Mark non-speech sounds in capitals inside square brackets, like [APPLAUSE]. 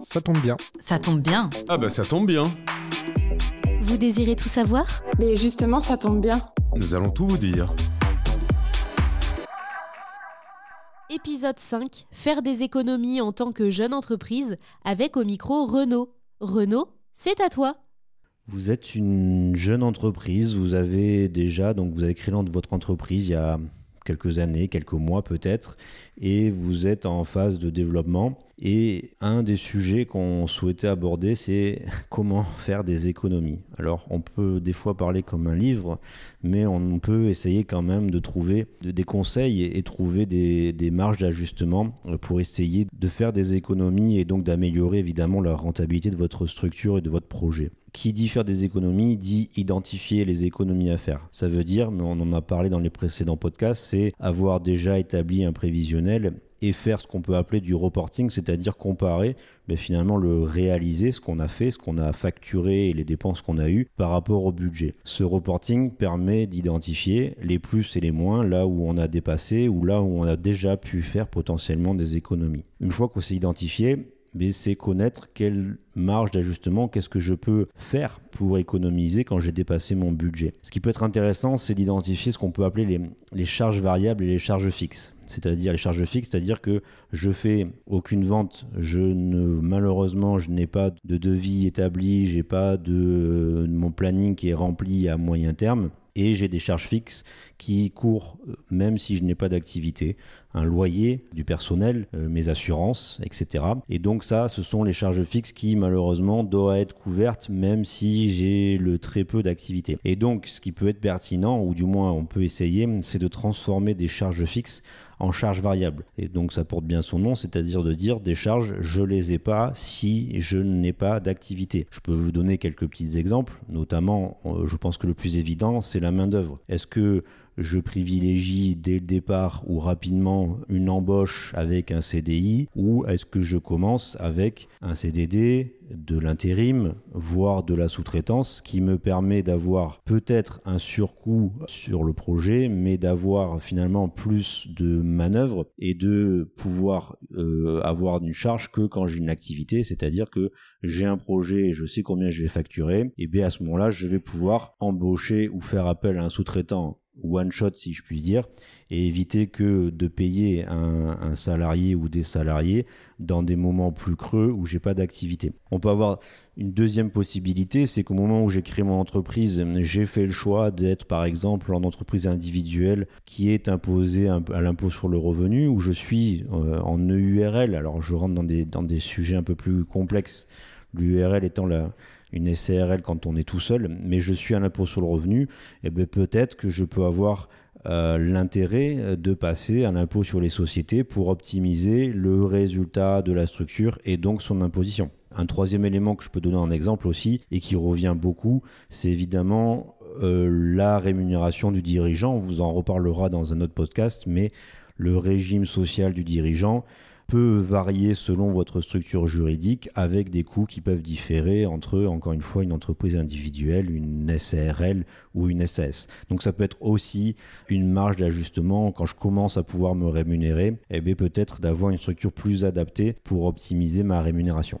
Ça tombe bien. Ça tombe bien. Ah bah ça tombe bien. Vous désirez tout savoir? Mais justement, ça tombe bien. Nous allons tout vous dire. Épisode 5 Faire des économies en tant que jeune entreprise avec au micro Renaud. Renaud, c'est à toi. Vous êtes une jeune entreprise, vous avez déjà, donc vous avez créé votre entreprise il y a quelques années, quelques mois peut-être, et vous êtes en phase de développement. Et un des sujets qu'on souhaitait aborder, c'est [LAUGHS] comment faire des économies. Alors, on peut des fois parler comme un livre, mais on peut essayer quand même de trouver des conseils et, trouver des, marges d'ajustement pour essayer de faire des économies et donc d'améliorer évidemment la rentabilité de votre structure et de votre projet. Qui dit faire des économies dit identifier les économies à faire. Ça veut dire, on en a parlé dans les précédents podcasts, c'est avoir déjà établi un prévisionnel et faire ce qu'on peut appeler du reporting, c'est-à-dire comparer mais finalement le réaliser, ce qu'on a fait, ce qu'on a facturé et les dépenses qu'on a eues par rapport au budget. Ce reporting permet d'identifier les plus et les moins, là où on a dépassé ou là où on a déjà pu faire potentiellement des économies. Une fois qu'on s'est identifié, mais c'est connaître quelle marge d'ajustement, qu'est-ce que je peux faire pour économiser quand j'ai dépassé mon budget. Ce qui peut être intéressant, c'est d'identifier ce qu'on peut appeler les, charges variables et les charges fixes. C'est-à-dire les charges fixes, c'est-à-dire que je fais aucune vente, je ne malheureusement je n'ai pas de devis établi, j'ai pas de mon planning qui est rempli à moyen terme et j'ai des charges fixes qui courent euh, même si je n'ai pas d'activité, un loyer, du personnel, euh, mes assurances, etc. Et donc ça, ce sont les charges fixes qui malheureusement doivent être couvertes même si j'ai le très peu d'activité. Et donc ce qui peut être pertinent, ou du moins on peut essayer, c'est de transformer des charges fixes en charges variables. Et donc ça porte bien son nom, c'est-à-dire de dire des charges, je les ai pas si je n'ai pas d'activité. Je peux vous donner quelques petits exemples, notamment, euh, je pense que le plus évident, c'est la main d'œuvre. Est-ce que je privilégie dès le départ ou rapidement une embauche avec un CDI ou est-ce que je commence avec un CDD, de l'intérim, voire de la sous-traitance, qui me permet d'avoir peut-être un surcoût sur le projet, mais d'avoir finalement plus de manœuvres et de pouvoir euh, avoir une charge que quand j'ai une activité, c'est-à-dire que j'ai un projet et je sais combien je vais facturer, et bien à ce moment-là, je vais pouvoir embaucher ou faire appel à un sous-traitant one shot si je puis dire et éviter que de payer un, salarié ou des salariés dans des moments plus creux où j'ai pas d'activité. On peut avoir une deuxième possibilité, c'est qu'au moment où j'ai créé mon entreprise, j'ai fait le choix d'être par exemple en entreprise individuelle qui est imposée à l'impôt sur le revenu, où je suis euh, en EURL. Alors je rentre dans des, dans des sujets un peu plus complexes, l'URL étant une SCRL quand on est tout seul, mais je suis à l'impôt sur le revenu, et eh bien peut-être que je peux avoir euh, l'intérêt de passer à l'impôt sur les sociétés pour optimiser le résultat de la structure et donc son imposition. Un troisième élément que je peux donner en exemple aussi et qui revient beaucoup, c'est évidemment euh, la rémunération du dirigeant. On vous en reparlera dans un autre podcast, mais le régime social du dirigeant, peut varier selon votre structure juridique avec des coûts qui peuvent différer entre, encore une fois, une entreprise individuelle, une SARL ou une SAS. Donc ça peut être aussi une marge d'ajustement quand je commence à pouvoir me rémunérer, et eh peut-être d'avoir une structure plus adaptée pour optimiser ma rémunération.